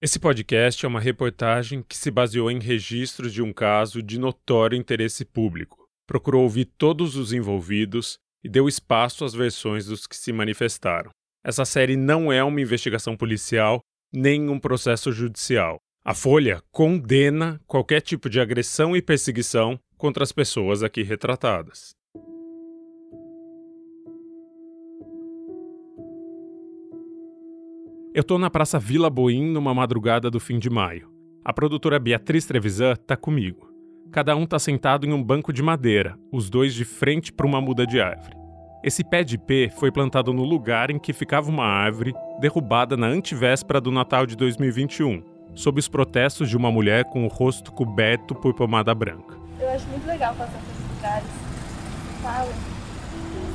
Esse podcast é uma reportagem que se baseou em registros de um caso de notório interesse público. Procurou ouvir todos os envolvidos e deu espaço às versões dos que se manifestaram. Essa série não é uma investigação policial nem um processo judicial. A Folha condena qualquer tipo de agressão e perseguição contra as pessoas aqui retratadas. Eu tô na Praça Vila Boim numa madrugada do fim de maio. A produtora Beatriz Trevisan tá comigo. Cada um tá sentado em um banco de madeira, os dois de frente para uma muda de árvore. Esse pé de ipê foi plantado no lugar em que ficava uma árvore derrubada na antivéspera do Natal de 2021, sob os protestos de uma mulher com o rosto coberto por pomada branca. Eu acho muito legal passar por esses lugares, fala,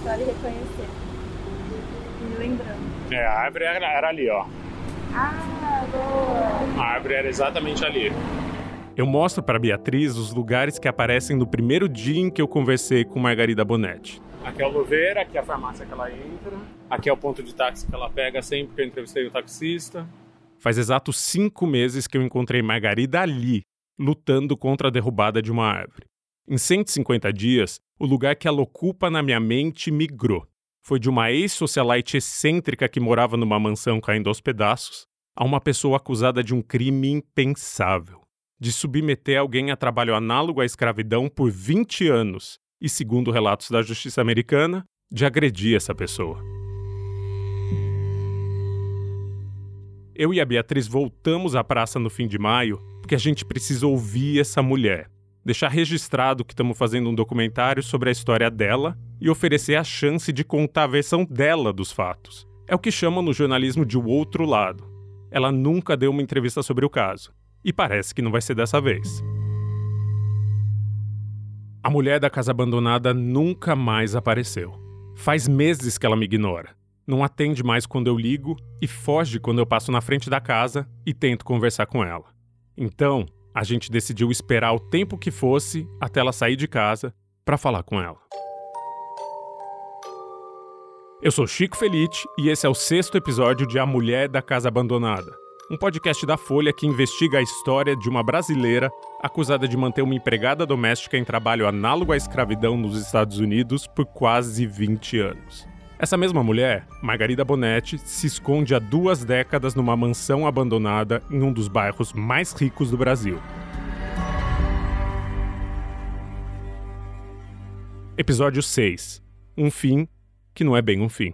vale reconhecer, me lembrando. É, a árvore era, era ali, ó. Ah, boa! A árvore era exatamente ali. Eu mostro para Beatriz os lugares que aparecem no primeiro dia em que eu conversei com Margarida Bonetti. Aqui é o Louveira, aqui é a farmácia que ela entra. Aqui é o ponto de táxi que ela pega sempre que eu entrevistei o taxista. Faz exatos cinco meses que eu encontrei Margarida ali, lutando contra a derrubada de uma árvore. Em 150 dias, o lugar que ela ocupa na minha mente migrou. Foi de uma ex-socialite excêntrica que morava numa mansão caindo aos pedaços, a uma pessoa acusada de um crime impensável de submeter alguém a trabalho análogo à escravidão por 20 anos e, segundo relatos da justiça americana, de agredir essa pessoa. Eu e a Beatriz voltamos à praça no fim de maio porque a gente precisa ouvir essa mulher, deixar registrado que estamos fazendo um documentário sobre a história dela e oferecer a chance de contar a versão dela dos fatos. É o que chamam no jornalismo de o outro lado. Ela nunca deu uma entrevista sobre o caso, e parece que não vai ser dessa vez. A mulher da casa abandonada nunca mais apareceu. Faz meses que ela me ignora. Não atende mais quando eu ligo e foge quando eu passo na frente da casa e tento conversar com ela. Então, a gente decidiu esperar o tempo que fosse até ela sair de casa para falar com ela. Eu sou Chico Felite e esse é o sexto episódio de A Mulher da Casa Abandonada um podcast da Folha que investiga a história de uma brasileira acusada de manter uma empregada doméstica em trabalho análogo à escravidão nos Estados Unidos por quase 20 anos. Essa mesma mulher, Margarida Bonetti, se esconde há duas décadas numa mansão abandonada em um dos bairros mais ricos do Brasil. Episódio 6 Um fim que não é bem um fim.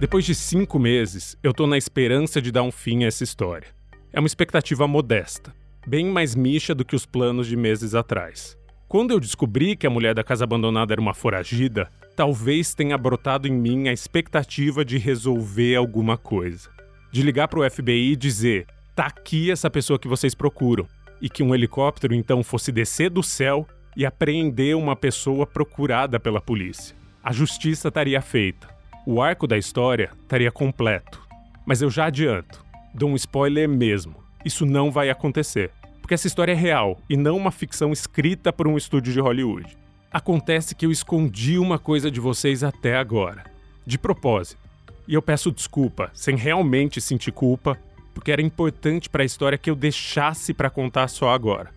Depois de cinco meses, eu tô na esperança de dar um fim a essa história. É uma expectativa modesta, bem mais micha do que os planos de meses atrás. Quando eu descobri que a mulher da casa abandonada era uma foragida, talvez tenha brotado em mim a expectativa de resolver alguma coisa. De ligar para o FBI e dizer: tá aqui essa pessoa que vocês procuram. E que um helicóptero então fosse descer do céu e apreender uma pessoa procurada pela polícia. A justiça estaria feita o arco da história estaria completo. Mas eu já adianto, dou um spoiler mesmo: isso não vai acontecer. Porque essa história é real e não uma ficção escrita por um estúdio de Hollywood. Acontece que eu escondi uma coisa de vocês até agora, de propósito. E eu peço desculpa, sem realmente sentir culpa, porque era importante para a história que eu deixasse para contar só agora.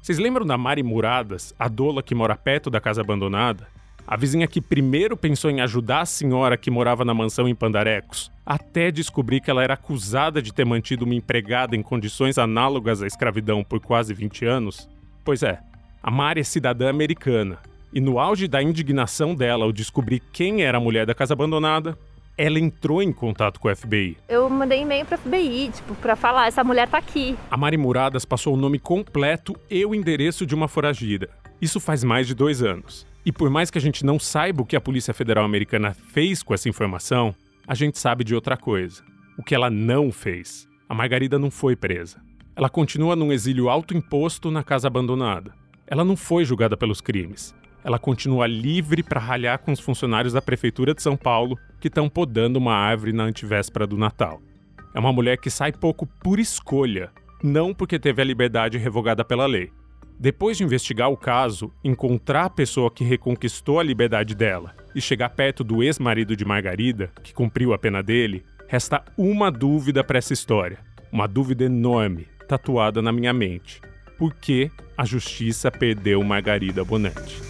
Vocês lembram da Mari Muradas, a doula que mora perto da casa abandonada? A vizinha que primeiro pensou em ajudar a senhora que morava na mansão em Pandarecos, até descobrir que ela era acusada de ter mantido uma empregada em condições análogas à escravidão por quase 20 anos? Pois é, a Mari é cidadã americana, e no auge da indignação dela ao descobrir quem era a mulher da casa abandonada, ela entrou em contato com o FBI. Eu mandei e-mail para o FBI, tipo, para falar, essa mulher tá aqui. A Mari Muradas passou o nome completo e o endereço de uma foragida. Isso faz mais de dois anos. E por mais que a gente não saiba o que a Polícia Federal Americana fez com essa informação, a gente sabe de outra coisa. O que ela não fez. A Margarida não foi presa. Ela continua num exílio autoimposto na casa abandonada. Ela não foi julgada pelos crimes. Ela continua livre para ralhar com os funcionários da Prefeitura de São Paulo que estão podando uma árvore na antivéspera do Natal. É uma mulher que sai pouco por escolha, não porque teve a liberdade revogada pela lei. Depois de investigar o caso, encontrar a pessoa que reconquistou a liberdade dela e chegar perto do ex-marido de Margarida, que cumpriu a pena dele, resta uma dúvida para essa história. Uma dúvida enorme, tatuada na minha mente. Por que a justiça perdeu Margarida Bonetti?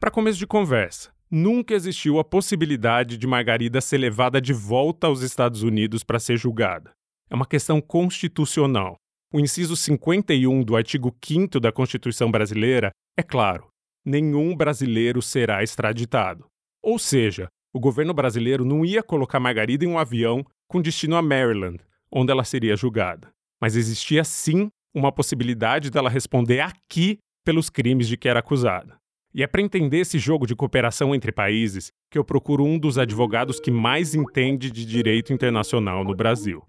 Para começo de conversa, nunca existiu a possibilidade de Margarida ser levada de volta aos Estados Unidos para ser julgada é uma questão constitucional. O inciso 51 do artigo 5 da Constituição brasileira é claro: nenhum brasileiro será extraditado. Ou seja, o governo brasileiro não ia colocar Margarida em um avião com destino a Maryland, onde ela seria julgada. Mas existia sim uma possibilidade dela responder aqui pelos crimes de que era acusada. E é para entender esse jogo de cooperação entre países que eu procuro um dos advogados que mais entende de direito internacional no Brasil.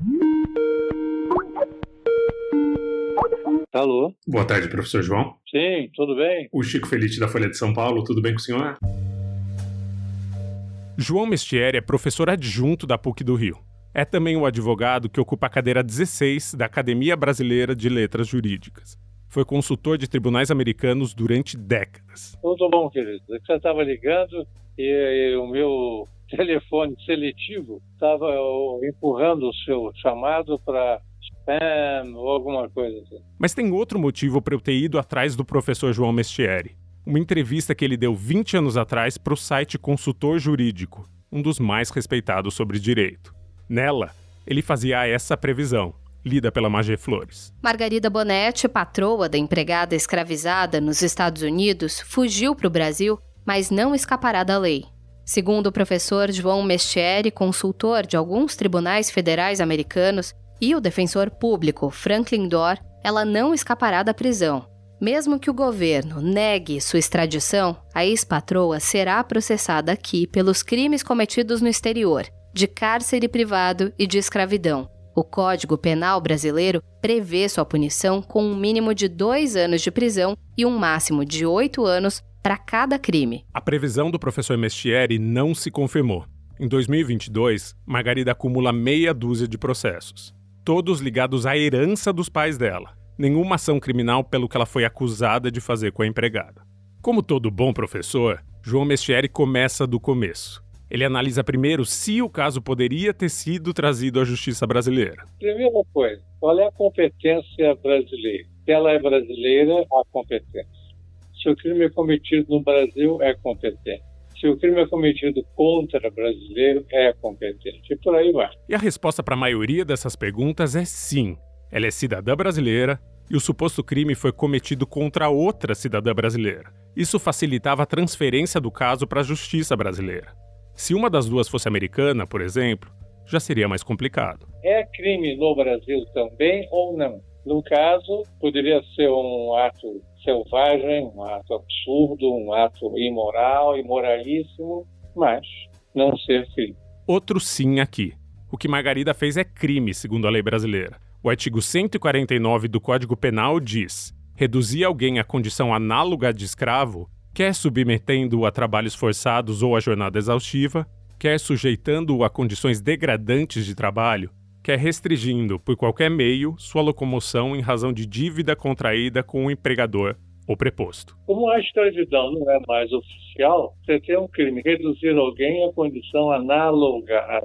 Alô? Boa tarde, professor João. Sim, tudo bem? O Chico Felite da Folha de São Paulo, tudo bem com o senhor? João Mestieri é professor adjunto da PUC do Rio. É também o advogado que ocupa a cadeira 16 da Academia Brasileira de Letras Jurídicas. Foi consultor de tribunais americanos durante décadas. Tudo bom, querido. É você estava ligando e, e o meu telefone seletivo estava empurrando o seu chamado para spam ou alguma coisa assim. Mas tem outro motivo para eu ter ido atrás do professor João Mestieri. Uma entrevista que ele deu 20 anos atrás para o site Consultor Jurídico, um dos mais respeitados sobre direito. Nela, ele fazia essa previsão, lida pela Magé Flores. Margarida Bonetti, patroa da empregada escravizada nos Estados Unidos, fugiu para o Brasil, mas não escapará da lei. Segundo o professor João Mestieri, consultor de alguns tribunais federais americanos, e o defensor público Franklin Dorr, ela não escapará da prisão. Mesmo que o governo negue sua extradição, a ex-patroa será processada aqui pelos crimes cometidos no exterior, de cárcere privado e de escravidão. O Código Penal brasileiro prevê sua punição com um mínimo de dois anos de prisão e um máximo de oito anos para cada crime. A previsão do professor Mestieri não se confirmou. Em 2022, Margarida acumula meia dúzia de processos todos ligados à herança dos pais dela. Nenhuma ação criminal pelo que ela foi acusada de fazer com a empregada. Como todo bom professor, João Mestieri começa do começo. Ele analisa primeiro se o caso poderia ter sido trazido à justiça brasileira. Primeira coisa, qual é a competência brasileira? Se ela é brasileira, há competência. Se o crime é cometido no Brasil, é competente se o crime é cometido contra brasileiro, é competente. E por aí vai. E a resposta para a maioria dessas perguntas é sim. Ela é cidadã brasileira e o suposto crime foi cometido contra outra cidadã brasileira. Isso facilitava a transferência do caso para a justiça brasileira. Se uma das duas fosse americana, por exemplo, já seria mais complicado. É crime no Brasil também ou não? No caso, poderia ser um ato selvagem, um ato absurdo, um ato imoral, imoralíssimo, mas não ser crime. Outro sim aqui. O que Margarida fez é crime, segundo a lei brasileira. O artigo 149 do Código Penal diz: reduzir alguém à condição análoga de escravo, quer submetendo-o a trabalhos forçados ou a jornada exaustiva, quer sujeitando-o a condições degradantes de trabalho, quer restringindo, por qualquer meio, sua locomoção em razão de dívida contraída com o empregador ou preposto. Como a extradição não é mais oficial, você tem um crime, reduzir alguém à condição análoga à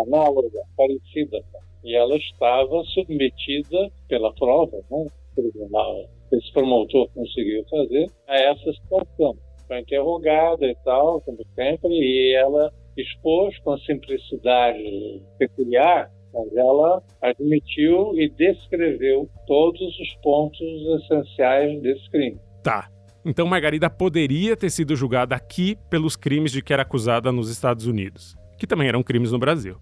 análoga, parecida. E ela estava submetida pela prova, né? tribunal, esse promotor conseguiu fazer, a essa situação. Foi interrogada e tal, como sempre, e ela expôs com simplicidade peculiar, mas ela admitiu e descreveu todos os pontos essenciais desse crime. Tá. Então Margarida poderia ter sido julgada aqui pelos crimes de que era acusada nos Estados Unidos, que também eram crimes no Brasil.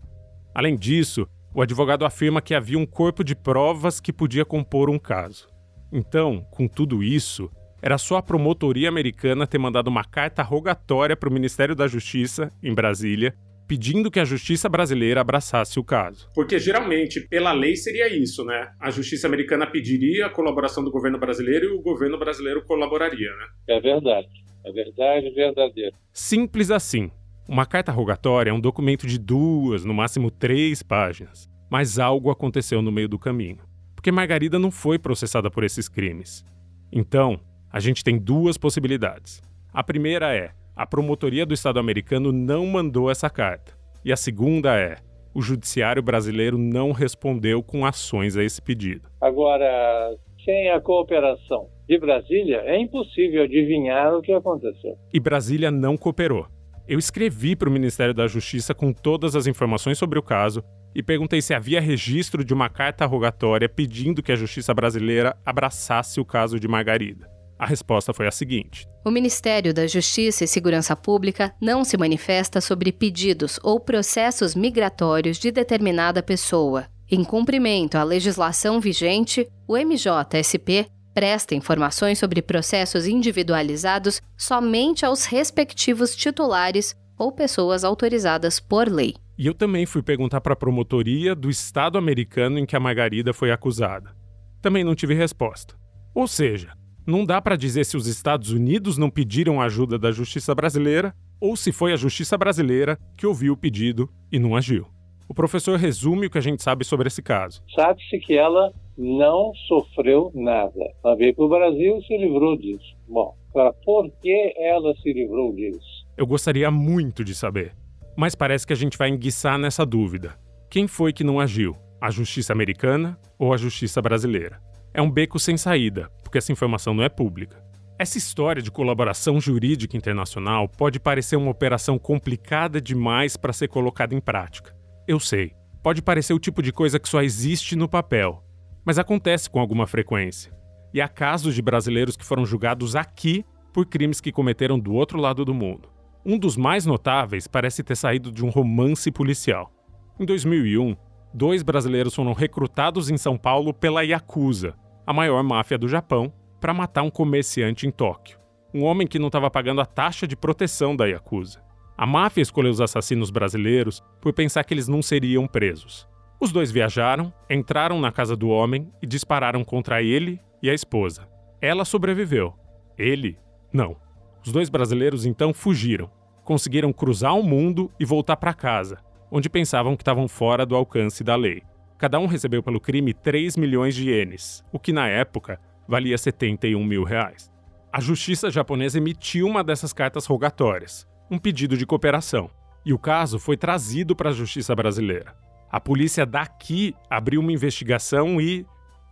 Além disso, o advogado afirma que havia um corpo de provas que podia compor um caso. Então, com tudo isso, era só a promotoria americana ter mandado uma carta rogatória para o Ministério da Justiça, em Brasília, pedindo que a justiça brasileira abraçasse o caso. Porque geralmente, pela lei, seria isso, né? A justiça americana pediria a colaboração do governo brasileiro e o governo brasileiro colaboraria, né? É verdade. É verdade verdadeira. Simples assim. Uma carta rogatória é um documento de duas, no máximo três páginas. Mas algo aconteceu no meio do caminho, porque Margarida não foi processada por esses crimes. Então, a gente tem duas possibilidades. A primeira é: a promotoria do Estado americano não mandou essa carta. E a segunda é: o judiciário brasileiro não respondeu com ações a esse pedido. Agora, sem a cooperação de Brasília, é impossível adivinhar o que aconteceu. E Brasília não cooperou. Eu escrevi para o Ministério da Justiça com todas as informações sobre o caso e perguntei se havia registro de uma carta rogatória pedindo que a justiça brasileira abraçasse o caso de Margarida. A resposta foi a seguinte: O Ministério da Justiça e Segurança Pública não se manifesta sobre pedidos ou processos migratórios de determinada pessoa. Em cumprimento à legislação vigente, o MJSP presta informações sobre processos individualizados somente aos respectivos titulares ou pessoas autorizadas por lei. E eu também fui perguntar para a promotoria do estado americano em que a Margarida foi acusada. Também não tive resposta. Ou seja, não dá para dizer se os Estados Unidos não pediram ajuda da justiça brasileira ou se foi a justiça brasileira que ouviu o pedido e não agiu. O professor resume o que a gente sabe sobre esse caso. Sabe-se que ela não sofreu nada. Ela veio para o Brasil e se livrou disso. Bom, agora, por que ela se livrou disso? Eu gostaria muito de saber. Mas parece que a gente vai enguiçar nessa dúvida. Quem foi que não agiu? A justiça americana ou a justiça brasileira? É um beco sem saída, porque essa informação não é pública. Essa história de colaboração jurídica internacional pode parecer uma operação complicada demais para ser colocada em prática. Eu sei, pode parecer o tipo de coisa que só existe no papel, mas acontece com alguma frequência. E há casos de brasileiros que foram julgados aqui por crimes que cometeram do outro lado do mundo. Um dos mais notáveis parece ter saído de um romance policial. Em 2001, dois brasileiros foram recrutados em São Paulo pela Yakuza, a maior máfia do Japão, para matar um comerciante em Tóquio. Um homem que não estava pagando a taxa de proteção da Yakuza. A máfia escolheu os assassinos brasileiros por pensar que eles não seriam presos. Os dois viajaram, entraram na casa do homem e dispararam contra ele e a esposa. Ela sobreviveu. Ele, não. Os dois brasileiros então fugiram, conseguiram cruzar o mundo e voltar para casa, onde pensavam que estavam fora do alcance da lei. Cada um recebeu pelo crime 3 milhões de ienes, o que na época valia 71 mil reais. A justiça japonesa emitiu uma dessas cartas rogatórias, um pedido de cooperação, e o caso foi trazido para a justiça brasileira. A polícia daqui abriu uma investigação e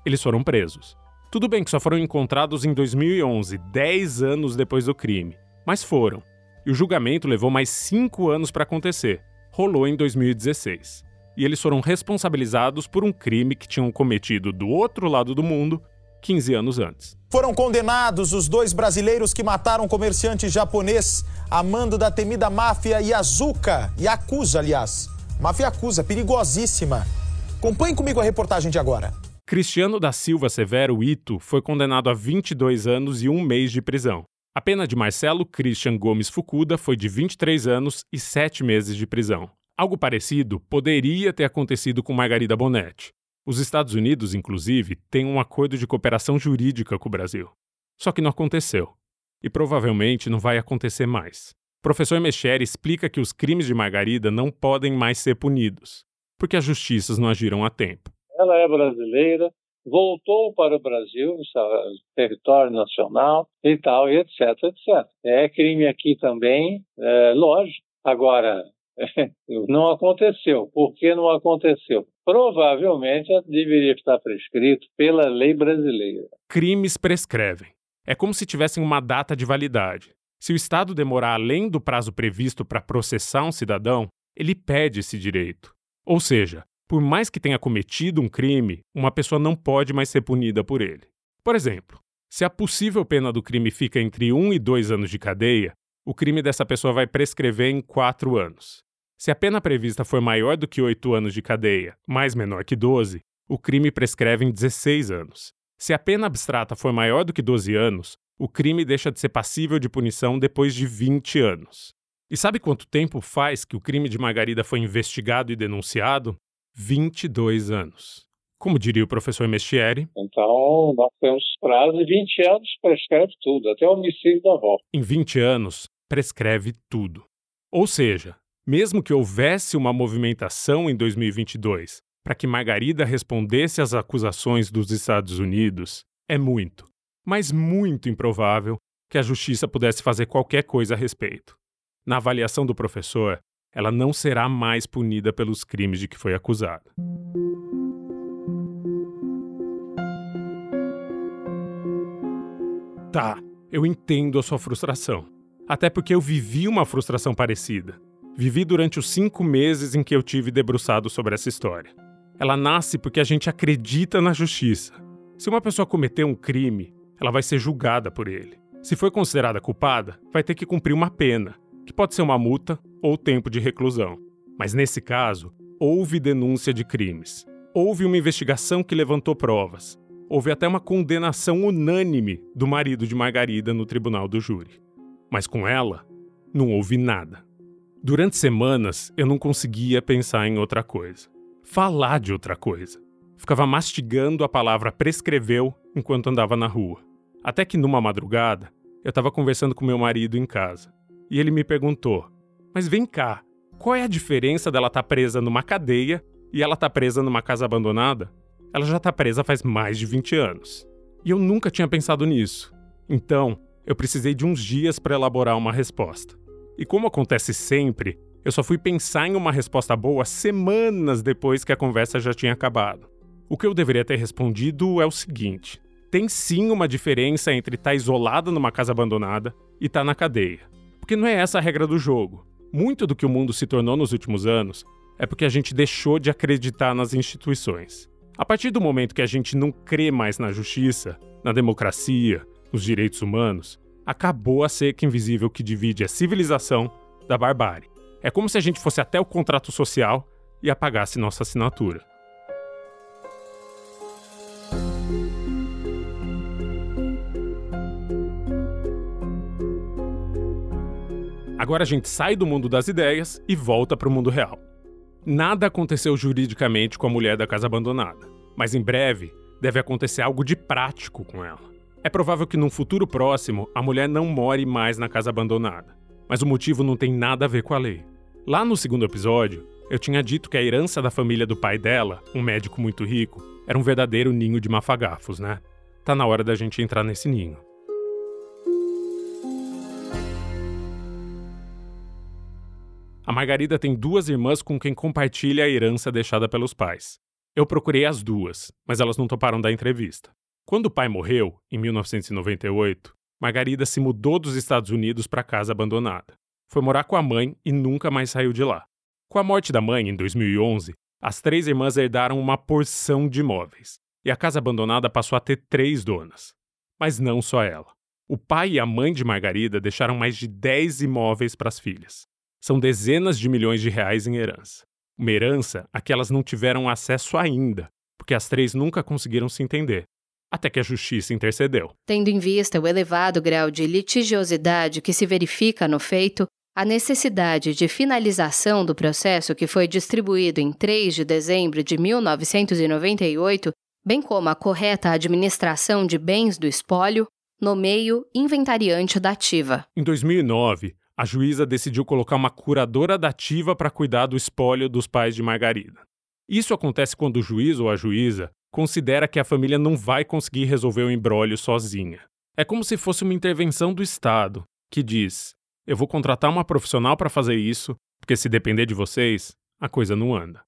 eles foram presos. Tudo bem que só foram encontrados em 2011, 10 anos depois do crime, mas foram. E o julgamento levou mais 5 anos para acontecer. Rolou em 2016. E eles foram responsabilizados por um crime que tinham cometido do outro lado do mundo 15 anos antes. Foram condenados os dois brasileiros que mataram um comerciante japonês, amando da temida máfia Yazuka, Yakuza, aliás. Máfia Yakuza, perigosíssima. Acompanhe comigo a reportagem de agora. Cristiano da Silva Severo Ito foi condenado a 22 anos e um mês de prisão. A pena de Marcelo Christian Gomes Fukuda foi de 23 anos e 7 meses de prisão. Algo parecido poderia ter acontecido com Margarida Bonetti. Os Estados Unidos, inclusive, têm um acordo de cooperação jurídica com o Brasil. Só que não aconteceu. E provavelmente não vai acontecer mais. Professor Mecheri explica que os crimes de Margarida não podem mais ser punidos, porque as justiças não agiram a tempo ela é brasileira, voltou para o Brasil, território nacional e tal, e etc, etc. É crime aqui também, é, lógico. Agora, não aconteceu. Por que não aconteceu? Provavelmente deveria estar prescrito pela lei brasileira. Crimes prescrevem. É como se tivessem uma data de validade. Se o Estado demorar além do prazo previsto para processar um cidadão, ele perde esse direito. Ou seja, por mais que tenha cometido um crime, uma pessoa não pode mais ser punida por ele. Por exemplo, se a possível pena do crime fica entre 1 e 2 anos de cadeia, o crime dessa pessoa vai prescrever em 4 anos. Se a pena prevista for maior do que 8 anos de cadeia, mas menor que 12, o crime prescreve em 16 anos. Se a pena abstrata for maior do que 12 anos, o crime deixa de ser passível de punição depois de 20 anos. E sabe quanto tempo faz que o crime de Margarida foi investigado e denunciado? 22 anos. Como diria o professor Mestieri. Então, nós temos prazo de 20 anos, prescreve tudo, até o homicídio da avó. Em 20 anos, prescreve tudo. Ou seja, mesmo que houvesse uma movimentação em 2022 para que Margarida respondesse às acusações dos Estados Unidos é muito, mas muito improvável que a justiça pudesse fazer qualquer coisa a respeito. Na avaliação do professor, ela não será mais punida pelos crimes de que foi acusada. Tá, eu entendo a sua frustração. Até porque eu vivi uma frustração parecida. Vivi durante os cinco meses em que eu tive debruçado sobre essa história. Ela nasce porque a gente acredita na justiça. Se uma pessoa cometeu um crime, ela vai ser julgada por ele. Se foi considerada culpada, vai ter que cumprir uma pena, que pode ser uma multa ou tempo de reclusão. Mas nesse caso, houve denúncia de crimes. Houve uma investigação que levantou provas. Houve até uma condenação unânime do marido de Margarida no tribunal do júri. Mas com ela, não houve nada. Durante semanas, eu não conseguia pensar em outra coisa. Falar de outra coisa. Ficava mastigando a palavra prescreveu enquanto andava na rua. Até que numa madrugada, eu estava conversando com meu marido em casa. E ele me perguntou: Mas vem cá, qual é a diferença dela estar tá presa numa cadeia e ela estar tá presa numa casa abandonada? Ela já está presa faz mais de 20 anos. E eu nunca tinha pensado nisso. Então, eu precisei de uns dias para elaborar uma resposta. E como acontece sempre, eu só fui pensar em uma resposta boa semanas depois que a conversa já tinha acabado. O que eu deveria ter respondido é o seguinte: tem sim uma diferença entre estar tá isolada numa casa abandonada e estar tá na cadeia. Porque não é essa a regra do jogo. Muito do que o mundo se tornou nos últimos anos é porque a gente deixou de acreditar nas instituições. A partir do momento que a gente não crê mais na justiça, na democracia, nos direitos humanos, acabou a seca invisível que divide a civilização da barbárie. É como se a gente fosse até o contrato social e apagasse nossa assinatura. Agora a gente sai do mundo das ideias e volta para o mundo real. Nada aconteceu juridicamente com a mulher da casa abandonada, mas em breve deve acontecer algo de prático com ela. É provável que num futuro próximo a mulher não more mais na casa abandonada, mas o motivo não tem nada a ver com a lei. Lá no segundo episódio, eu tinha dito que a herança da família do pai dela, um médico muito rico, era um verdadeiro ninho de mafagafos, né? Tá na hora da gente entrar nesse ninho. A Margarida tem duas irmãs com quem compartilha a herança deixada pelos pais. Eu procurei as duas, mas elas não toparam da entrevista. Quando o pai morreu, em 1998, Margarida se mudou dos Estados Unidos para casa abandonada. Foi morar com a mãe e nunca mais saiu de lá. Com a morte da mãe, em 2011, as três irmãs herdaram uma porção de imóveis, e a casa abandonada passou a ter três donas. Mas não só ela. O pai e a mãe de Margarida deixaram mais de 10 imóveis para as filhas. São dezenas de milhões de reais em herança. Uma herança a que elas não tiveram acesso ainda, porque as três nunca conseguiram se entender. Até que a justiça intercedeu. Tendo em vista o elevado grau de litigiosidade que se verifica no feito, a necessidade de finalização do processo que foi distribuído em 3 de dezembro de 1998, bem como a correta administração de bens do espólio, nomeio inventariante da ativa. Em 2009, a juíza decidiu colocar uma curadora dativa para cuidar do espólio dos pais de Margarida. Isso acontece quando o juiz ou a juíza considera que a família não vai conseguir resolver o embrólio sozinha. É como se fosse uma intervenção do Estado, que diz: eu vou contratar uma profissional para fazer isso, porque se depender de vocês, a coisa não anda.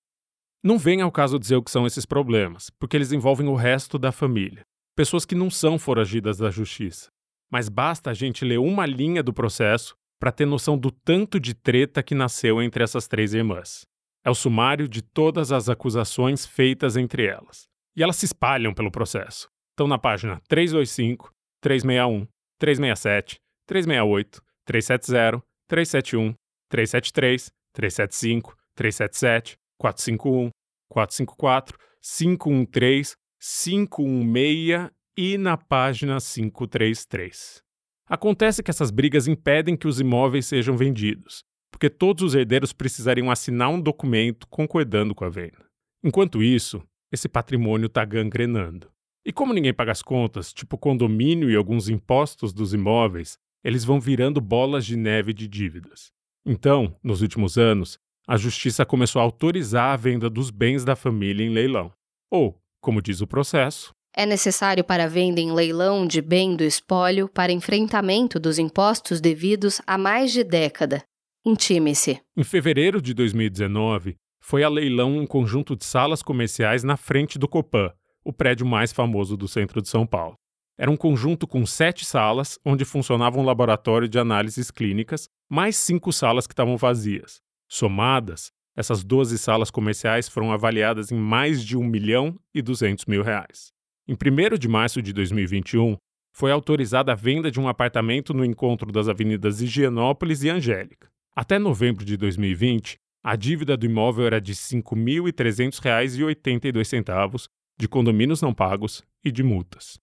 Não vem ao caso dizer o que são esses problemas, porque eles envolvem o resto da família, pessoas que não são foragidas da justiça. Mas basta a gente ler uma linha do processo para ter noção do tanto de treta que nasceu entre essas três irmãs. É o sumário de todas as acusações feitas entre elas. E elas se espalham pelo processo. Estão na página 325, 361, 367, 368, 370, 371, 373, 375, 377, 451, 454, 513, 516 e na página 533. Acontece que essas brigas impedem que os imóveis sejam vendidos, porque todos os herdeiros precisariam assinar um documento concordando com a venda. Enquanto isso, esse patrimônio está gangrenando. E como ninguém paga as contas, tipo condomínio e alguns impostos dos imóveis, eles vão virando bolas de neve de dívidas. Então, nos últimos anos, a justiça começou a autorizar a venda dos bens da família em leilão. Ou, como diz o processo, é necessário para venda em leilão de bem do espólio para enfrentamento dos impostos devidos há mais de década. Intime-se. Em fevereiro de 2019, foi a leilão um conjunto de salas comerciais na frente do Copan, o prédio mais famoso do centro de São Paulo. Era um conjunto com sete salas, onde funcionava um laboratório de análises clínicas, mais cinco salas que estavam vazias. Somadas, essas 12 salas comerciais foram avaliadas em mais de 1 milhão e 200 mil reais. Em 1 de março de 2021, foi autorizada a venda de um apartamento no encontro das avenidas Higienópolis e Angélica. Até novembro de 2020, a dívida do imóvel era de R$ 5.300,82 de condomínios não pagos e de multas.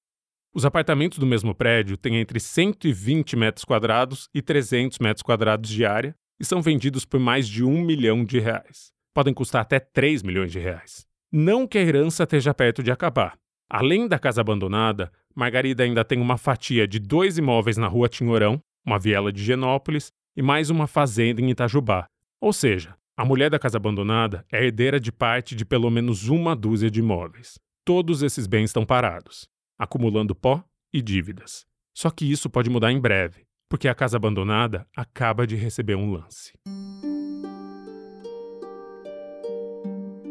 Os apartamentos do mesmo prédio têm entre 120 metros quadrados e 300 metros quadrados de área e são vendidos por mais de um milhão de reais. Podem custar até 3 milhões de reais. Não que a herança esteja perto de acabar. Além da casa abandonada, Margarida ainda tem uma fatia de dois imóveis na rua Tinhorão, uma viela de Genópolis e mais uma fazenda em Itajubá. Ou seja, a mulher da casa abandonada é herdeira de parte de pelo menos uma dúzia de imóveis. Todos esses bens estão parados, acumulando pó e dívidas. Só que isso pode mudar em breve porque a casa abandonada acaba de receber um lance.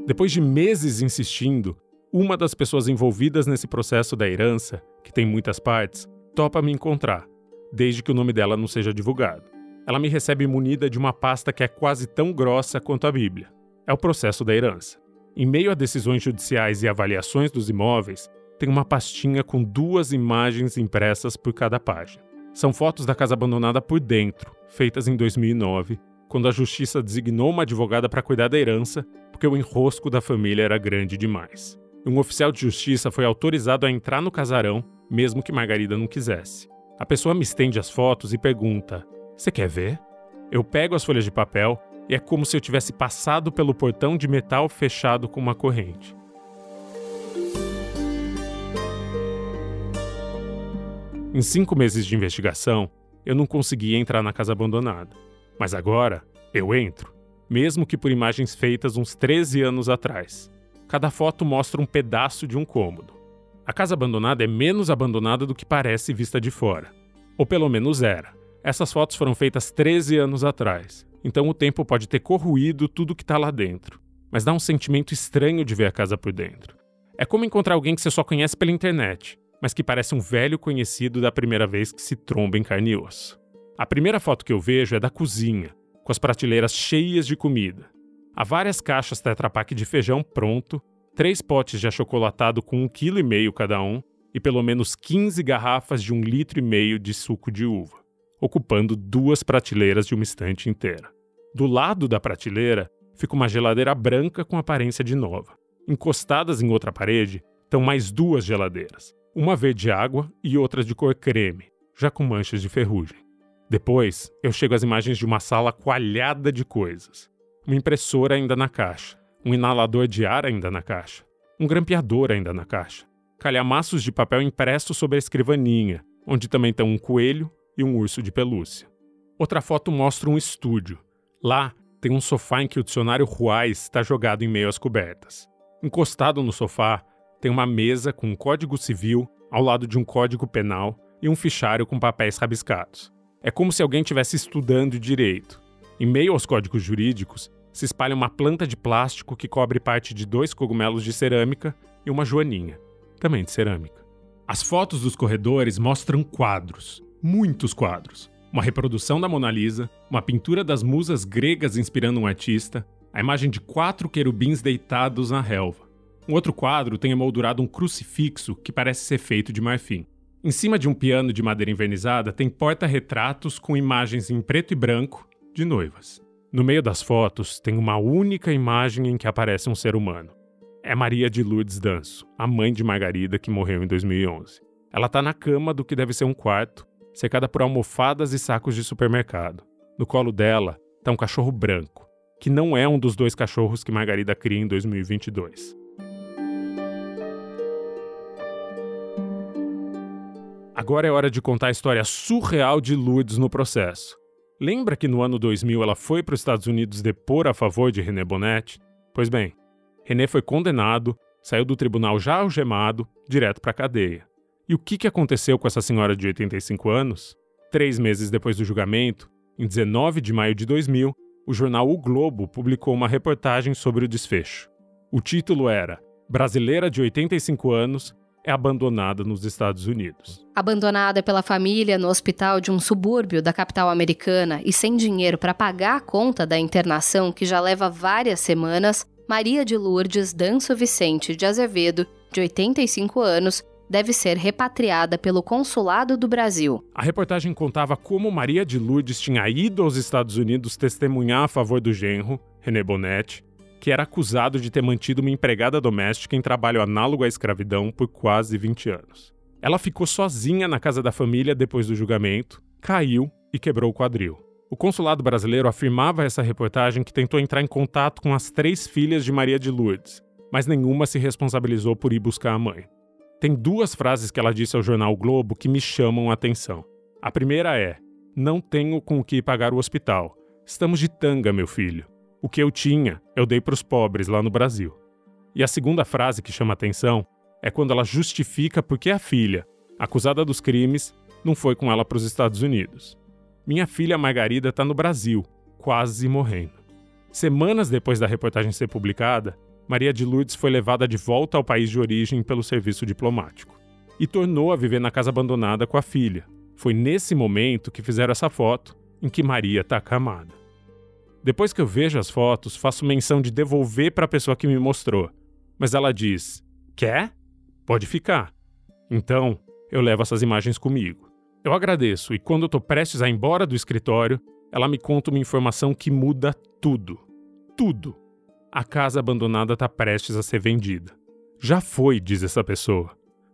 Depois de meses insistindo, uma das pessoas envolvidas nesse processo da herança, que tem muitas partes, topa me encontrar, desde que o nome dela não seja divulgado. Ela me recebe munida de uma pasta que é quase tão grossa quanto a Bíblia. É o processo da herança. Em meio a decisões judiciais e avaliações dos imóveis, tem uma pastinha com duas imagens impressas por cada página. São fotos da casa abandonada por dentro, feitas em 2009, quando a justiça designou uma advogada para cuidar da herança, porque o enrosco da família era grande demais. Um oficial de justiça foi autorizado a entrar no casarão, mesmo que Margarida não quisesse. A pessoa me estende as fotos e pergunta: Você quer ver? Eu pego as folhas de papel e é como se eu tivesse passado pelo portão de metal fechado com uma corrente. Em cinco meses de investigação, eu não conseguia entrar na casa abandonada. Mas agora, eu entro, mesmo que por imagens feitas uns 13 anos atrás. Cada foto mostra um pedaço de um cômodo. A casa abandonada é menos abandonada do que parece vista de fora. Ou pelo menos era. Essas fotos foram feitas 13 anos atrás, então o tempo pode ter corroído tudo que está lá dentro. Mas dá um sentimento estranho de ver a casa por dentro. É como encontrar alguém que você só conhece pela internet, mas que parece um velho conhecido da primeira vez que se tromba em carne e osso. A primeira foto que eu vejo é da cozinha, com as prateleiras cheias de comida. Há várias caixas Tetra Pak de feijão pronto, três potes de achocolatado com um quilo e meio cada um e pelo menos 15 garrafas de um litro e meio de suco de uva, ocupando duas prateleiras de uma estante inteira. Do lado da prateleira fica uma geladeira branca com aparência de nova. Encostadas em outra parede estão mais duas geladeiras, uma verde água e outra de cor creme, já com manchas de ferrugem. Depois, eu chego às imagens de uma sala coalhada de coisas. Uma impressora ainda na caixa, um inalador de ar ainda na caixa, um grampeador ainda na caixa, calhamaços de papel impresso sobre a escrivaninha, onde também estão um coelho e um urso de pelúcia. Outra foto mostra um estúdio. Lá tem um sofá em que o dicionário Ruais está jogado em meio às cobertas. Encostado no sofá tem uma mesa com um código civil ao lado de um código penal e um fichário com papéis rabiscados. É como se alguém estivesse estudando direito. Em meio aos códigos jurídicos, se espalha uma planta de plástico que cobre parte de dois cogumelos de cerâmica e uma joaninha, também de cerâmica. As fotos dos corredores mostram quadros, muitos quadros. Uma reprodução da Mona Lisa, uma pintura das musas gregas inspirando um artista, a imagem de quatro querubins deitados na relva. Um outro quadro tem emoldurado um crucifixo que parece ser feito de marfim. Em cima de um piano de madeira envernizada tem porta-retratos com imagens em preto e branco de noivas. No meio das fotos tem uma única imagem em que aparece um ser humano. É Maria de Lourdes Danço, a mãe de Margarida que morreu em 2011. Ela está na cama do que deve ser um quarto, cercada por almofadas e sacos de supermercado. No colo dela está um cachorro branco, que não é um dos dois cachorros que Margarida cria em 2022. Agora é hora de contar a história surreal de Lourdes no processo. Lembra que no ano 2000 ela foi para os Estados Unidos depor a favor de René Bonnet? Pois bem, René foi condenado, saiu do tribunal já algemado, direto para a cadeia. E o que, aconteceu com essa senhora de 85 anos? Três meses depois do julgamento, em 19 de maio de 2000, o jornal O Globo publicou uma reportagem sobre o desfecho. O título era Brasileira de 85 anos é abandonada nos Estados Unidos. Abandonada pela família no hospital de um subúrbio da capital americana e sem dinheiro para pagar a conta da internação que já leva várias semanas, Maria de Lourdes Danço Vicente de Azevedo, de 85 anos, deve ser repatriada pelo Consulado do Brasil. A reportagem contava como Maria de Lourdes tinha ido aos Estados Unidos testemunhar a favor do genro, René Bonetti, que era acusado de ter mantido uma empregada doméstica em trabalho análogo à escravidão por quase 20 anos. Ela ficou sozinha na casa da família depois do julgamento, caiu e quebrou o quadril. O consulado brasileiro afirmava essa reportagem que tentou entrar em contato com as três filhas de Maria de Lourdes, mas nenhuma se responsabilizou por ir buscar a mãe. Tem duas frases que ela disse ao jornal Globo que me chamam a atenção. A primeira é: Não tenho com o que pagar o hospital. Estamos de tanga, meu filho. O que eu tinha, eu dei para os pobres lá no Brasil. E a segunda frase que chama atenção é quando ela justifica por que a filha, acusada dos crimes, não foi com ela para os Estados Unidos. Minha filha Margarida está no Brasil, quase morrendo. Semanas depois da reportagem ser publicada, Maria de Lourdes foi levada de volta ao país de origem pelo serviço diplomático e tornou a viver na casa abandonada com a filha. Foi nesse momento que fizeram essa foto em que Maria está acamada. Depois que eu vejo as fotos, faço menção de devolver para a pessoa que me mostrou, mas ela diz: Quer? Pode ficar. Então, eu levo essas imagens comigo. Eu agradeço e quando eu estou prestes a ir embora do escritório, ela me conta uma informação que muda tudo. Tudo a casa abandonada está prestes a ser vendida. Já foi, diz essa pessoa.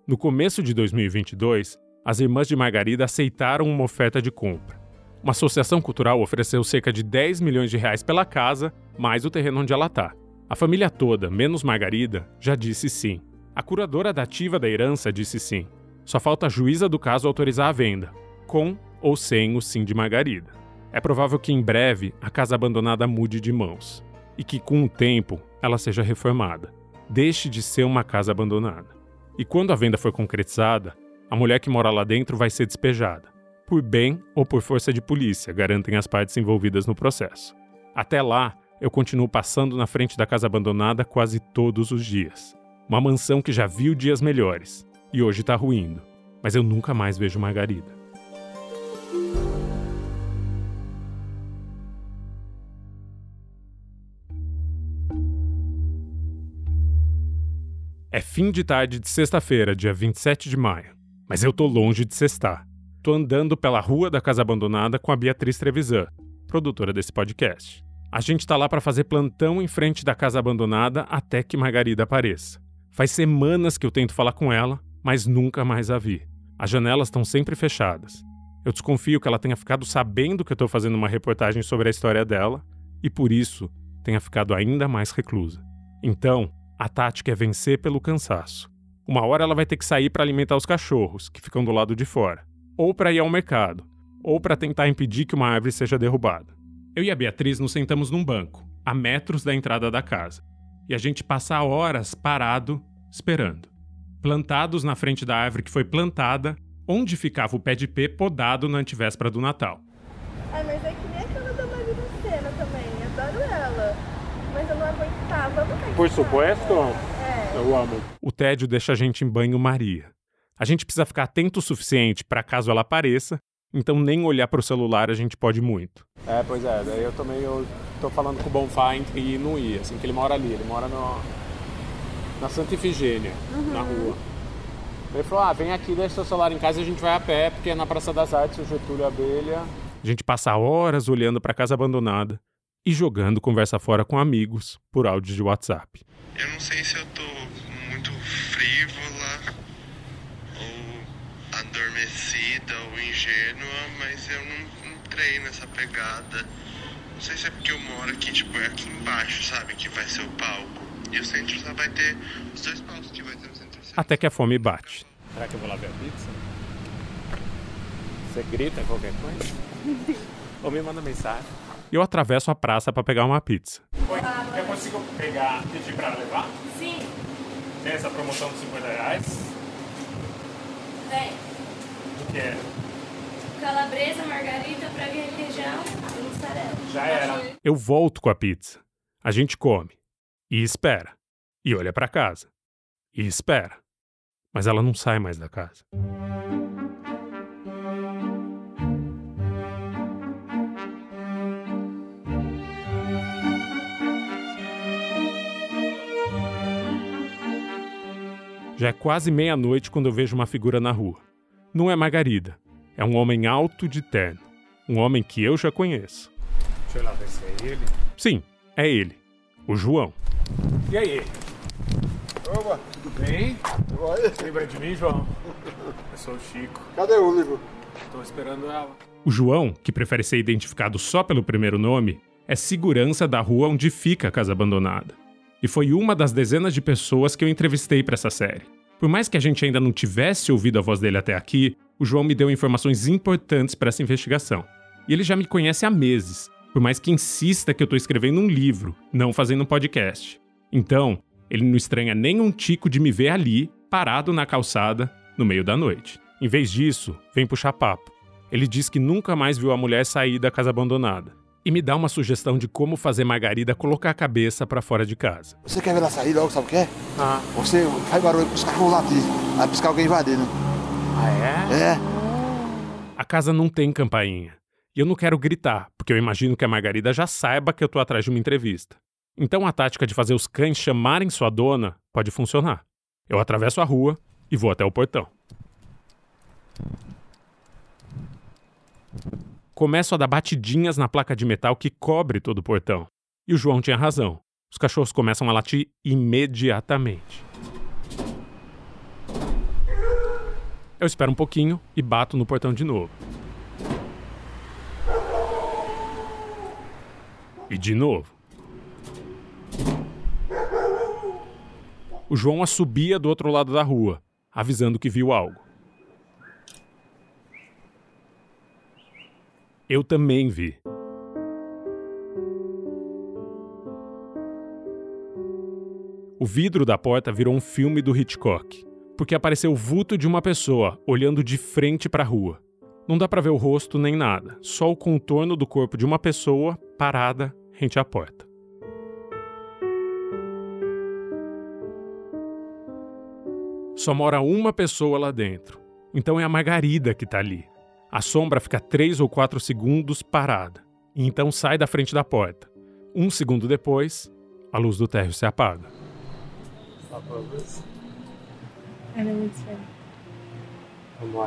No começo de 2022, as irmãs de Margarida aceitaram uma oferta de compra. Uma associação cultural ofereceu cerca de 10 milhões de reais pela casa, mais o terreno onde ela está. A família toda, menos Margarida, já disse sim. A curadora da ativa da herança disse sim. Só falta a juíza do caso autorizar a venda, com ou sem o sim de Margarida. É provável que em breve a casa abandonada mude de mãos e que com o tempo ela seja reformada, deixe de ser uma casa abandonada. E quando a venda for concretizada, a mulher que mora lá dentro vai ser despejada, por bem ou por força de polícia, garantem as partes envolvidas no processo. Até lá, eu continuo passando na frente da casa abandonada quase todos os dias. Uma mansão que já viu dias melhores e hoje está ruindo, mas eu nunca mais vejo Margarida. É fim de tarde de sexta-feira, dia 27 de maio. Mas eu tô longe de sextar. Tô andando pela rua da casa abandonada com a Beatriz Trevisan, produtora desse podcast. A gente tá lá para fazer plantão em frente da casa abandonada até que Margarida apareça. Faz semanas que eu tento falar com ela, mas nunca mais a vi. As janelas estão sempre fechadas. Eu desconfio que ela tenha ficado sabendo que eu tô fazendo uma reportagem sobre a história dela e por isso tenha ficado ainda mais reclusa. Então, a tática é vencer pelo cansaço. Uma hora ela vai ter que sair para alimentar os cachorros, que ficam do lado de fora, ou para ir ao mercado, ou para tentar impedir que uma árvore seja derrubada. Eu e a Beatriz nos sentamos num banco, a metros da entrada da casa, e a gente passa horas parado, esperando. Plantados na frente da árvore que foi plantada, onde ficava o pé de pé podado na antivéspera do Natal. Ai, mas é que nem aquela da Marina Senna também, adoro ela mas eu não aguentava. Por supuesto? É. Eu amo. O tédio deixa a gente em banho-maria. A gente precisa ficar atento o suficiente para caso ela apareça, então nem olhar para o celular a gente pode muito. É, pois é, daí eu também eu tô falando com o Bonfá e não ia, assim, que ele mora ali, ele mora no, na Santa Ifigênia, uhum. na rua. Ele falou, ah, vem aqui, deixa seu celular em casa e a gente vai a pé, porque é na Praça das Artes, o Getúlio Abelha. A gente passa horas olhando para a casa abandonada, e jogando conversa fora com amigos por áudio de WhatsApp. Eu não sei se eu tô muito frívola ou adormecida ou ingênua, mas eu não entrei nessa pegada. Não sei se é porque eu moro aqui, tipo, é aqui embaixo, sabe? Que vai ser o palco. E o centro só vai ter os dois palcos que vai ter no centro. Até que a fome bate. Será que eu vou lá ver a pizza? Você grita qualquer coisa? Ou me manda mensagem. Eu atravesso a praça para pegar uma pizza. Oi, eu consigo pegar, pedir pra levar? Sim, Tem essa promoção de 50 reais? vem. O que é? Calabresa, margarita, praga e requeijão mussarela. Já era. Eu volto com a pizza. A gente come. E espera. E olha para casa. E espera. Mas ela não sai mais da casa. Já é quase meia-noite quando eu vejo uma figura na rua. Não é Margarida. É um homem alto de terno. Um homem que eu já conheço. Deixa eu lá ver se é ele. Sim, é ele. O João. E aí? Opa, Tudo bem? olha, Lembra de mim, João? Eu sou o Chico. cadê o livro? Tô esperando ela. O João, que prefere ser identificado só pelo primeiro nome, é segurança da rua onde fica a casa abandonada. E foi uma das dezenas de pessoas que eu entrevistei para essa série. Por mais que a gente ainda não tivesse ouvido a voz dele até aqui, o João me deu informações importantes para essa investigação. E ele já me conhece há meses, por mais que insista que eu estou escrevendo um livro, não fazendo um podcast. Então, ele não estranha nem um tico de me ver ali, parado na calçada, no meio da noite. Em vez disso, vem puxar papo. Ele diz que nunca mais viu a mulher sair da casa abandonada. E me dá uma sugestão de como fazer Margarida colocar a cabeça para fora de casa. Você quer ver ela sair logo, sabe o que é? Ah, Você faz barulho pros carros latir, aí piscar alguém invadindo. ah é? É, A casa não tem campainha. E eu não quero gritar, porque eu imagino que a Margarida já saiba que eu tô atrás de uma entrevista. Então a tática de fazer os cães chamarem sua dona pode funcionar. Eu atravesso a rua e vou até o portão. Começo a dar batidinhas na placa de metal que cobre todo o portão. E o João tinha razão. Os cachorros começam a latir imediatamente. Eu espero um pouquinho e bato no portão de novo. E de novo. O João assobia do outro lado da rua, avisando que viu algo. Eu também vi. O vidro da porta virou um filme do Hitchcock, porque apareceu o vulto de uma pessoa olhando de frente para a rua. Não dá para ver o rosto nem nada, só o contorno do corpo de uma pessoa parada rente à porta. Só mora uma pessoa lá dentro. Então é a Margarida que tá ali. A sombra fica três ou quatro segundos parada. E então sai da frente da porta. Um segundo depois, a luz do térreo se apaga. Ela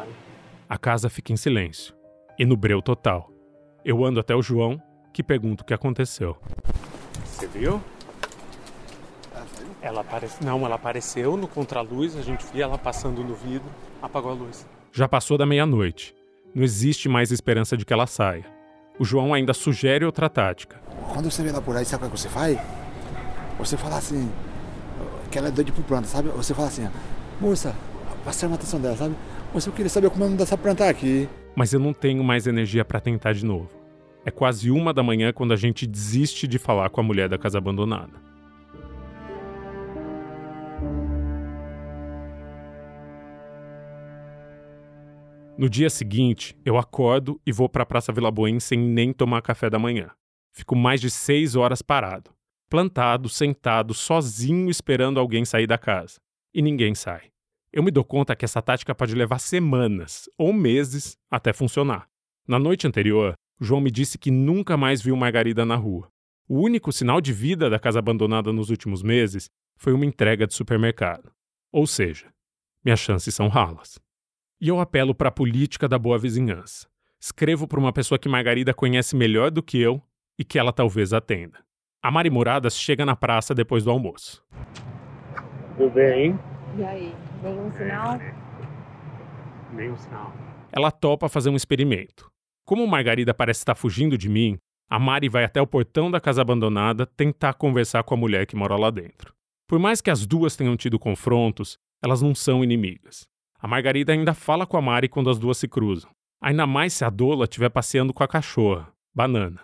é. A casa fica em silêncio. E no breu total. Eu ando até o João, que pergunta o que aconteceu. Você viu? Ela apareceu. Não, ela apareceu no contraluz, a gente via ela passando no vidro, apagou a luz. Já passou da meia-noite. Não existe mais esperança de que ela saia. O João ainda sugere outra tática. quando você vê ela por aí, sabe o que você faz? Você fala assim, que ela é doida por planta, sabe? Você fala assim, moça, passa a atenção dela, sabe? Moça, eu queria saber como é o nome dessa planta aqui. Mas eu não tenho mais energia para tentar de novo. É quase uma da manhã quando a gente desiste de falar com a mulher da casa abandonada. No dia seguinte, eu acordo e vou para a Praça Vila Boim sem nem tomar café da manhã. Fico mais de seis horas parado, plantado, sentado, sozinho esperando alguém sair da casa. E ninguém sai. Eu me dou conta que essa tática pode levar semanas ou meses até funcionar. Na noite anterior, João me disse que nunca mais viu Margarida na rua. O único sinal de vida da casa abandonada nos últimos meses foi uma entrega de supermercado. Ou seja, minhas chances são ralas. E eu apelo para a política da boa vizinhança. Escrevo para uma pessoa que Margarida conhece melhor do que eu e que ela talvez atenda. A Mari Moradas chega na praça depois do almoço. Tudo bem? E aí? Nenhum sinal? Nenhum sinal. Ela topa fazer um experimento. Como Margarida parece estar fugindo de mim, a Mari vai até o portão da casa abandonada tentar conversar com a mulher que mora lá dentro. Por mais que as duas tenham tido confrontos, elas não são inimigas. A Margarida ainda fala com a Mari quando as duas se cruzam. Ainda mais se a Dola estiver passeando com a cachorra. banana.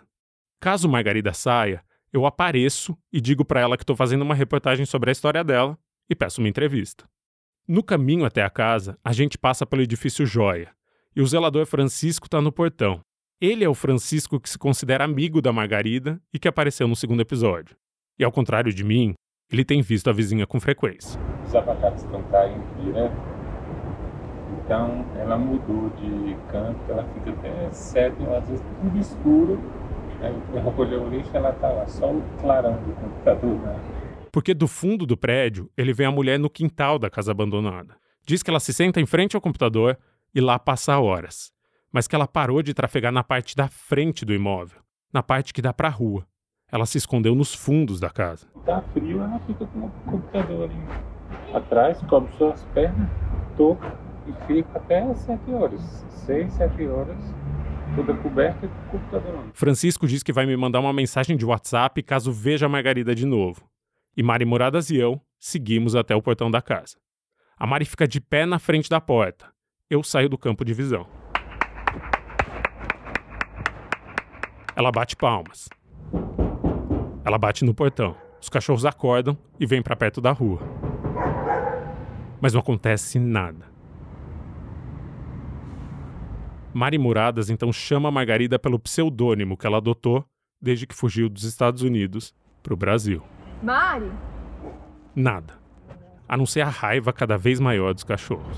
Caso Margarida saia, eu apareço e digo para ela que estou fazendo uma reportagem sobre a história dela e peço uma entrevista. No caminho até a casa, a gente passa pelo edifício Joia e o zelador Francisco está no portão. Ele é o Francisco que se considera amigo da Margarida e que apareceu no segundo episódio. E ao contrário de mim, ele tem visto a vizinha com frequência. Os abacates estão caindo direto. Então ela mudou de canto, ela fica até sete, às vezes tudo escuro. Aí eu recolher o lixo, ela tá lá, só o clarão do computador. Né? Porque do fundo do prédio, ele vê a mulher no quintal da casa abandonada. Diz que ela se senta em frente ao computador e lá passa horas. Mas que ela parou de trafegar na parte da frente do imóvel, na parte que dá para a rua. Ela se escondeu nos fundos da casa. Tá frio, ela fica com o computador ali atrás, cobre suas pernas, toca e fica até 7 horas. 6, 7 horas, toda coberta com o computador. Francisco diz que vai me mandar uma mensagem de WhatsApp caso veja a Margarida de novo. E Mari Moradas e eu seguimos até o portão da casa. A Mari fica de pé na frente da porta. Eu saio do campo de visão. Ela bate palmas. Ela bate no portão. Os cachorros acordam e vêm para perto da rua. Mas não acontece nada. Mari Muradas então chama a Margarida pelo pseudônimo que ela adotou desde que fugiu dos Estados Unidos para o Brasil. Mari? Nada. A não ser a raiva cada vez maior dos cachorros.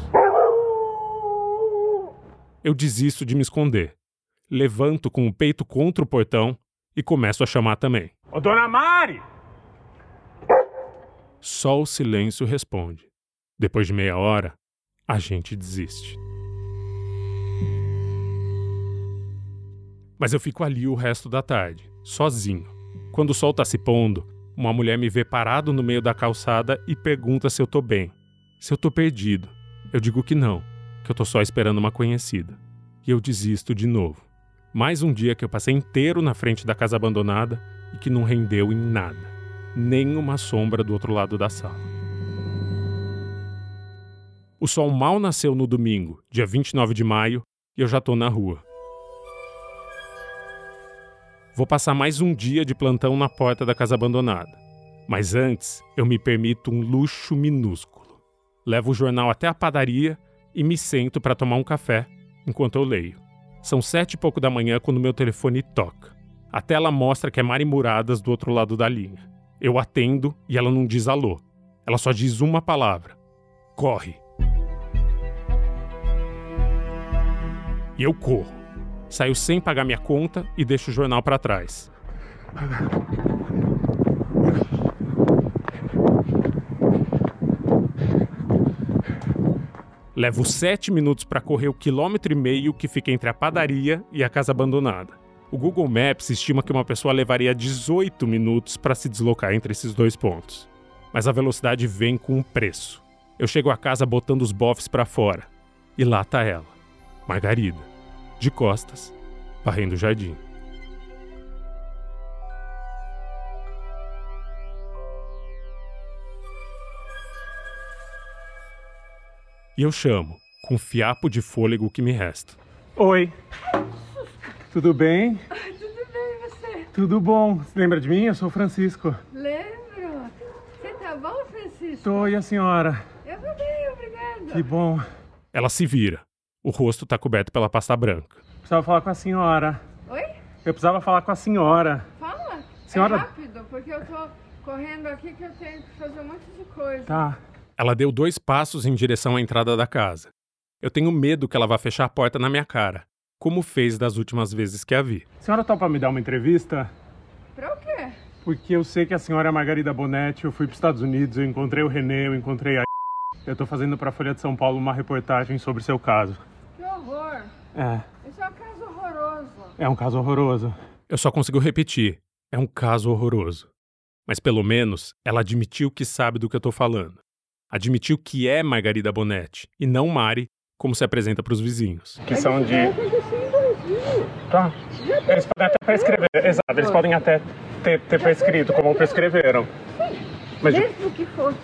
Eu desisto de me esconder. Levanto com o peito contra o portão e começo a chamar também. Ô, dona Mari! Só o silêncio responde. Depois de meia hora, a gente desiste. Mas eu fico ali o resto da tarde, sozinho. Quando o sol tá se pondo, uma mulher me vê parado no meio da calçada e pergunta se eu tô bem. Se eu tô perdido. Eu digo que não, que eu tô só esperando uma conhecida. E eu desisto de novo. Mais um dia que eu passei inteiro na frente da casa abandonada e que não rendeu em nada. Nem uma sombra do outro lado da sala. O sol mal nasceu no domingo, dia 29 de maio, e eu já tô na rua. Vou passar mais um dia de plantão na porta da casa abandonada. Mas antes, eu me permito um luxo minúsculo. Levo o jornal até a padaria e me sento para tomar um café enquanto eu leio. São sete e pouco da manhã quando meu telefone toca. A tela mostra que é Mari Muradas do outro lado da linha. Eu atendo e ela não diz alô. Ela só diz uma palavra: corre. E eu corro. Saio sem pagar minha conta e deixo o jornal para trás. Levo sete minutos para correr o quilômetro e meio que fica entre a padaria e a casa abandonada. O Google Maps estima que uma pessoa levaria 18 minutos para se deslocar entre esses dois pontos. Mas a velocidade vem com um preço. Eu chego à casa botando os bofs para fora. E lá tá ela, Margarida, de costas, varrendo o jardim. E eu chamo, com o fiapo de fôlego que me resta. Oi. Tudo bem? Tudo bem, você? Tudo bom. Você lembra de mim? Eu sou o Francisco. Lembro. Você tá bom, Francisco? Tô, e a senhora? Eu tô bem, obrigada. Que bom. Ela se vira. O rosto tá coberto pela pasta branca. Precisava falar com a senhora. Oi? Eu precisava falar com a senhora. Fala. Senhora- É rápido, porque eu tô correndo aqui que eu tenho que fazer um monte de coisa. Tá. Ela deu dois passos em direção à entrada da casa. Eu tenho medo que ela vá fechar a porta na minha cara, como fez das últimas vezes que a vi. A senhora topa me dar uma entrevista? Pra o quê? Porque eu sei que a senhora é Margarida Bonetti, eu fui para os Estados Unidos, eu encontrei o Renê, eu encontrei a. Eu tô fazendo para a Folha de São Paulo uma reportagem sobre seu caso. É, Isso é um caso horroroso. é um caso horroroso. Eu só consigo repetir: é um caso horroroso. Mas pelo menos ela admitiu que sabe do que eu tô falando. Admitiu que é Margarida Bonetti e não Mari, como se apresenta para os vizinhos. Que são de. Tá. Eles podem até prescrever, exato, eles podem até ter, ter prescrito como prescreveram. Mas Mesmo que fosse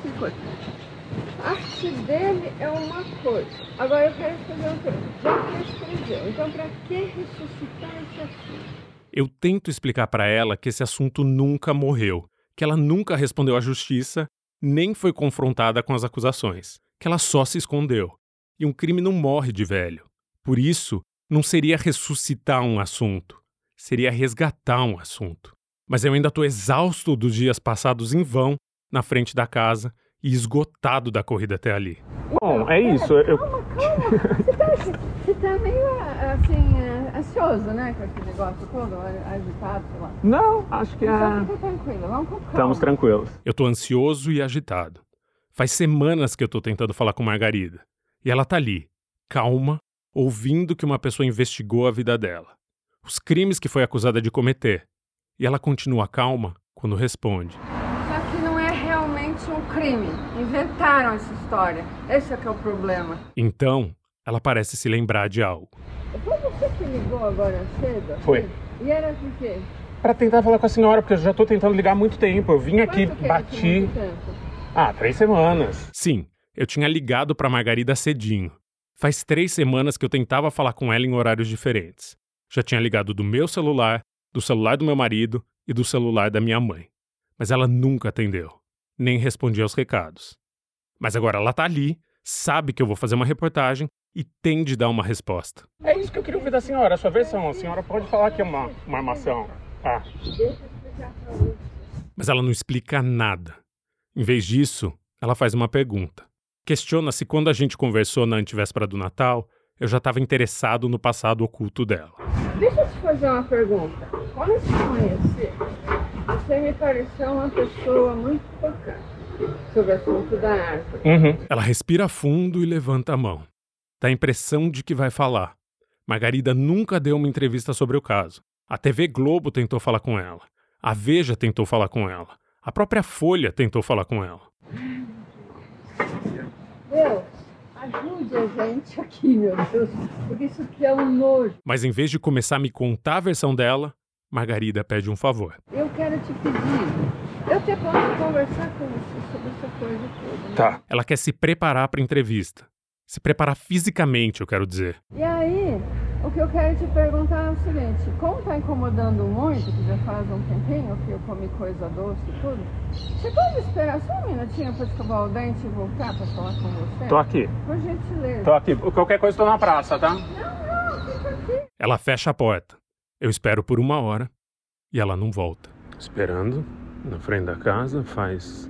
arte dele é uma coisa. Agora eu quero fazer outra coisa. Já prescreveu. Então pra que ressuscitar isso aqui? Eu tento explicar para ela que esse assunto nunca morreu, que ela nunca respondeu à justiça, nem foi confrontada com as acusações, que ela só se escondeu. E um crime não morre de velho. Por isso, não seria ressuscitar um assunto, seria resgatar um assunto. Mas eu ainda estou exausto dos dias passados em vão na frente da casa e esgotado da corrida até ali. Bom, é isso. Eu... Calma, calma. Você tá, você tá meio, assim, é, ansioso, né, com esse negócio todo, agitado, sei lá. Não, acho que é... Então fica tranquilo, vamos com calma. Estamos tranquilos. Eu tô ansioso e agitado. Faz semanas que eu tô tentando falar com Margarida. E ela tá ali, calma, ouvindo que uma pessoa investigou a vida dela. Os crimes que foi acusada de cometer. E ela continua calma quando responde. Só que não é realmente um crime. Inventaram essa história. Esse é que é o problema. Então, ela parece se lembrar de algo. Foi você que ligou agora cedo? Foi. E era por quê? Para tentar falar com a senhora, porque eu já tô tentando ligar há muito tempo. Eu vim aqui, Quanto que é bati. esse muito tempo? Ah, três semanas. Sim, eu tinha ligado para Margarida cedinho. Faz três semanas que eu tentava falar com ela em horários diferentes. Já tinha ligado do meu celular, do celular do meu marido e do celular da minha mãe. Mas ela nunca atendeu, nem respondia aos recados. Mas agora ela tá ali, sabe que eu vou fazer uma reportagem e tem de dar uma resposta. É isso que eu queria ouvir da senhora, a sua versão. A senhora pode falar que é uma, uma armação. Ah, Mas ela não explica nada. Em vez disso, ela faz uma pergunta. Questiona se quando a gente conversou na antivéspera do Natal, eu já estava interessado no passado oculto dela. Deixa eu te fazer uma pergunta. Quando eu te conheci, você me pareceu uma pessoa muito bacana sobre o assunto da árvore. uhum. Ela respira fundo e levanta a mão. Dá a impressão de que vai falar. Margarida nunca deu uma entrevista sobre o caso. A TV Globo tentou falar com ela. A Veja tentou falar com ela. A própria Folha tentou falar com ela. Deus, ajude a gente aqui, meu Deus, porque isso aqui é um nojo. Mas em vez de começar a me contar a versão dela, Margarida pede um favor. Eu quero te pedir, eu te posso conversar com você sobre essa coisa toda. né? Tá. Ela quer se preparar para a entrevista. Se preparar fisicamente, eu quero dizer. E aí, o que eu quero te perguntar é o seguinte, como tá incomodando muito, que já faz um tempinho que eu comi coisa doce e tudo, você pode esperar só um minutinho pra escovar o dente e voltar pra falar com você? Tô aqui. Por gentileza. Tô aqui. Qualquer coisa, tô na praça, tá? Não, não, fica aqui. Ela fecha a porta. Eu espero por uma hora e ela não volta. Esperando na frente da casa faz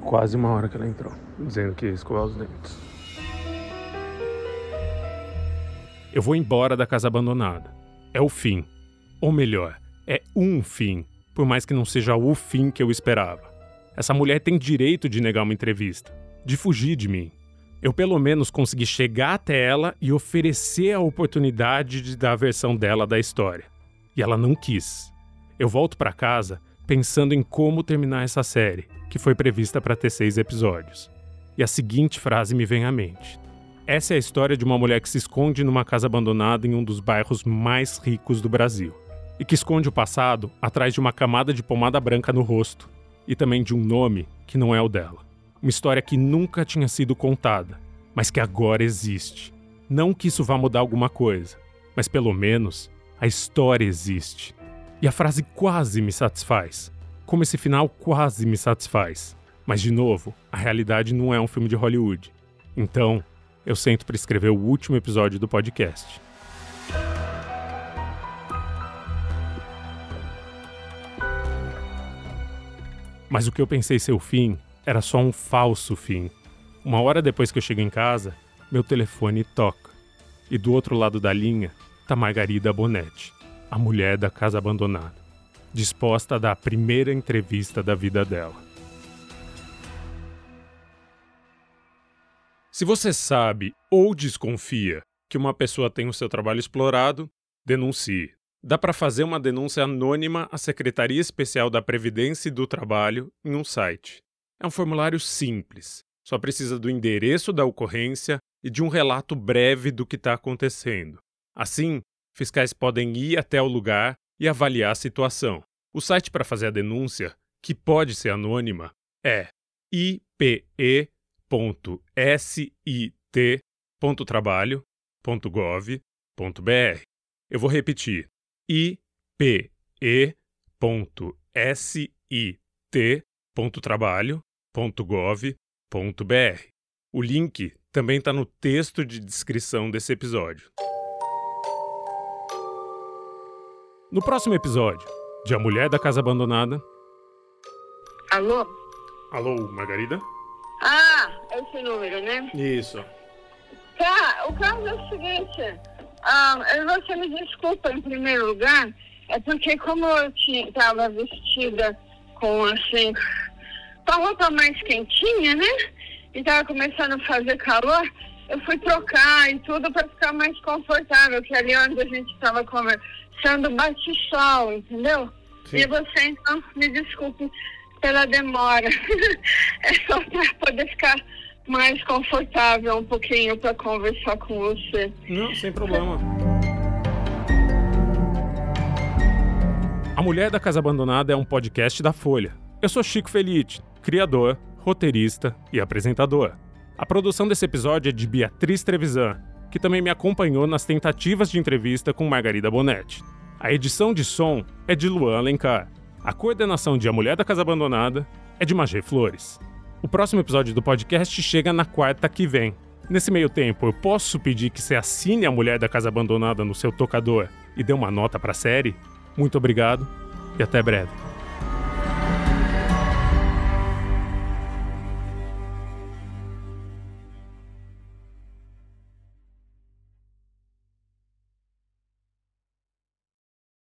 quase uma hora que ela entrou, dizendo que ia escovar os dentes. Eu vou embora da casa abandonada. É o fim. Ou melhor, é um fim, por mais que não seja o fim que eu esperava. Essa mulher tem direito de negar uma entrevista, de fugir de mim. Eu pelo menos consegui chegar até ela e oferecer a oportunidade de dar a versão dela da história. E ela não quis. Eu volto para casa pensando em como terminar essa série, que foi prevista para ter seis episódios. E a seguinte frase me vem à mente. Essa é a história de uma mulher que se esconde numa casa abandonada em um dos bairros mais ricos do Brasil. E que esconde o passado atrás de uma camada de pomada branca no rosto e também de um nome que não é o dela. Uma história que nunca tinha sido contada, mas que agora existe. Não que isso vá mudar alguma coisa, mas pelo menos a história existe. E a frase quase me satisfaz, como esse final quase me satisfaz. Mas de novo, a realidade não é um filme de Hollywood. Então, eu sento para escrever o último episódio do podcast. Mas o que eu pensei ser o fim era só um falso fim. Uma hora depois que eu chego em casa, meu telefone toca. E do outro lado da linha tá Margarida Bonetti, a mulher da casa abandonada, disposta a dar a primeira entrevista da vida dela. Se você sabe ou desconfia que uma pessoa tem o seu trabalho explorado, denuncie. Dá para fazer uma denúncia anônima à Secretaria Especial da Previdência e do Trabalho em um site. É um formulário simples, só precisa do endereço da ocorrência e de um relato breve do que está acontecendo. Assim, fiscais podem ir até o lugar e avaliar a situação. O site para fazer a denúncia, que pode ser anônima, é ipe.sit.trabalho.gov.br. Eu vou repetir: ipe.sit.trabalho.gov.br. O link também está no texto de descrição desse episódio. No próximo episódio de A Mulher da Casa Abandonada. Alô? Alô, Margarida? Ah, esse número, né? Isso. Tá, o caso é o seguinte. Ah, você me desculpa em primeiro lugar, é porque como eu estava vestida com assim, com a roupa mais quentinha, né? E tava começando a fazer calor, eu fui trocar e tudo para ficar mais confortável, que ali onde a gente estava conversando bate sol, entendeu? Sim. E você então me desculpe pela demora. é só para poder ficar mais confortável um pouquinho para conversar com você. Não, sem problema. A Mulher da Casa Abandonada é um podcast da Folha. Eu sou Chico Felite, criador, roteirista e apresentador. A produção desse episódio é de Beatriz Trevisan, que também me acompanhou nas tentativas de entrevista com Margarida Bonetti. A edição de som é de Luan Alencar. A coordenação de A Mulher da Casa Abandonada é de Magê Flores. O próximo episódio do podcast chega na quarta que vem. Nesse meio tempo, eu posso pedir que você assine A Mulher da Casa Abandonada no seu tocador e dê uma nota para a série? Muito obrigado e até breve.